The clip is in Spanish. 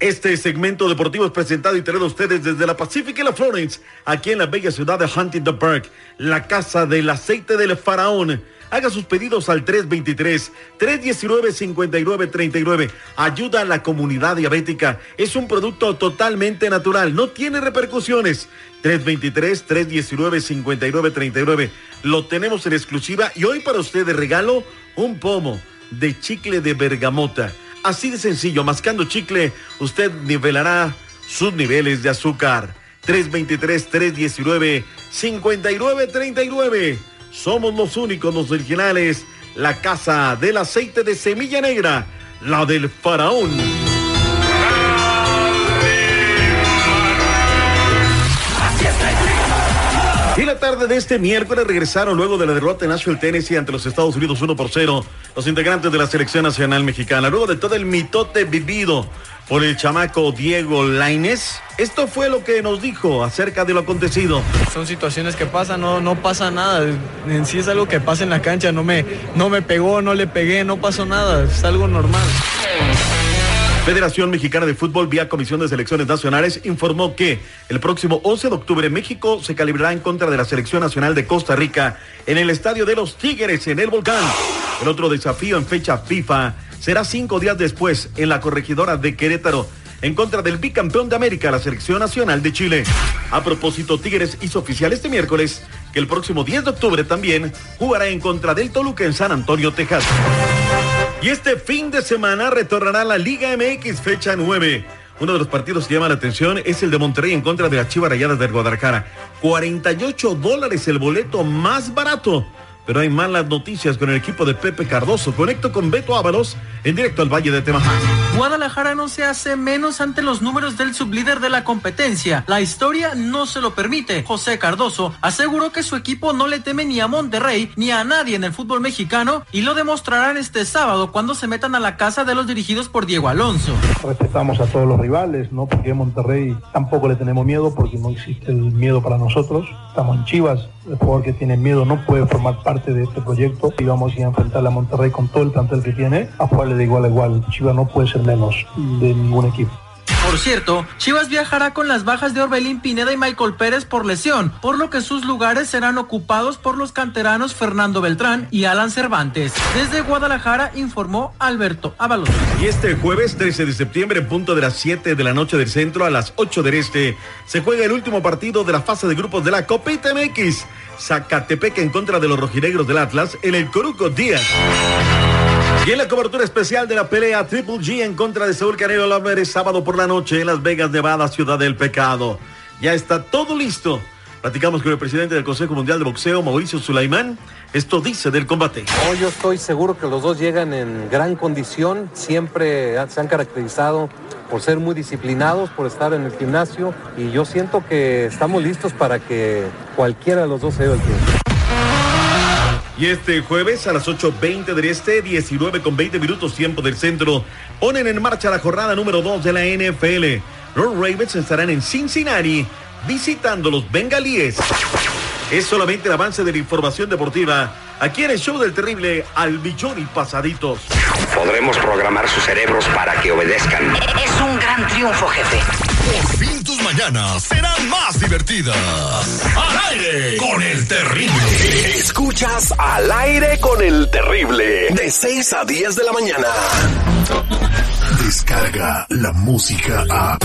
Este segmento deportivo es presentado y traído a ustedes desde la Pacific y la Florence, aquí en la bella ciudad de Huntington Park, la casa del aceite del faraón. Haga sus pedidos al 323-319-5939. Ayuda a la comunidad diabética. Es un producto totalmente natural. No tiene repercusiones. 323-319-5939. Lo tenemos en exclusiva y hoy para usted de regalo un pomo de chicle de bergamota. Así de sencillo, mascando chicle, usted nivelará sus niveles de azúcar. 323-319-5939. Somos los únicos, los originales. La casa del aceite de semilla negra, la del faraón. Tarde de este miércoles regresaron luego de la derrota en Nashville, Tennessee ante los Estados Unidos 1 por 0 los integrantes de la selección nacional mexicana. Luego de todo el mitote vivido por el chamaco Diego Laines, esto fue lo que nos dijo acerca de lo acontecido. Son situaciones que pasan, no, no pasa nada. En sí es algo que pasa en la cancha, no me, no me pegó, no le pegué, no pasó nada, es algo normal. Federación Mexicana de Fútbol vía Comisión de Selecciones Nacionales informó que el próximo 11 de octubre México se calibrará en contra de la Selección Nacional de Costa Rica en el Estadio de los Tigres en el Volcán. El otro desafío en fecha FIFA será cinco días después en la corregidora de Querétaro en contra del bicampeón de América, la Selección Nacional de Chile. A propósito, Tigres hizo oficial este miércoles que el próximo 10 de octubre también jugará en contra del Toluca en San Antonio, Texas. Y este fin de semana retornará la Liga MX fecha 9. Uno de los partidos que llama la atención es el de Monterrey en contra de las Chivas Rayadas del Guadalajara. 48 dólares el boleto más barato. Pero hay malas noticias con el equipo de Pepe Cardoso. Conecto con Beto Ábalos en directo al Valle de Temaján. Guadalajara no se hace menos ante los números del sublíder de la competencia. La historia no se lo permite. José Cardoso aseguró que su equipo no le teme ni a Monterrey ni a nadie en el fútbol mexicano y lo demostrarán este sábado cuando se metan a la casa de los dirigidos por Diego Alonso. Respetamos a todos los rivales, ¿no? Porque a Monterrey tampoco le tenemos miedo porque no existe el miedo para nosotros. Estamos en Chivas, el jugador que tiene miedo no puede formar parte de este proyecto y vamos a enfrentar a Monterrey con todo el plantel que tiene a jugarle de igual a igual. Chivas no puede ser menos de ningún equipo. Por cierto, Chivas viajará con las bajas de Orbelín Pineda y Michael Pérez por lesión, por lo que sus lugares serán ocupados por los canteranos Fernando Beltrán y Alan Cervantes. Desde Guadalajara informó Alberto Ábalos. Y este jueves 13 de septiembre, en punto de las 7 de la noche del centro, a las 8 del este, se juega el último partido de la fase de grupos de la Copa MX. Zacatepec en contra de los rojinegros del Atlas en el Coruco Díaz. Y en la cobertura especial de la pelea Triple G en contra de Saúl Canelo Álvarez sábado por la noche en Las Vegas, Nevada, Ciudad del Pecado. Ya está todo listo. Platicamos con el presidente del Consejo Mundial de Boxeo, Mauricio Sulaimán. Esto dice del combate. Oh, yo estoy seguro que los dos llegan en gran condición. Siempre se han caracterizado por ser muy disciplinados, por estar en el gimnasio. Y yo siento que estamos listos para que cualquiera de los dos se el tiempo. Y este jueves a las 8.20 del este, 19 con 20 minutos tiempo del centro, ponen en marcha la jornada número 2 de la NFL. Los Ravens estarán en Cincinnati visitando los bengalíes. Es solamente el avance de la información deportiva. Aquí en el show del terrible al millón y pasaditos. Podremos programar sus cerebros para que obedezcan. Es un gran triunfo, jefe. Por fin tus mañanas serán más divertidas. Al aire con el terrible. Escuchas al aire con el terrible. De 6 a 10 de la mañana. Descarga la música a.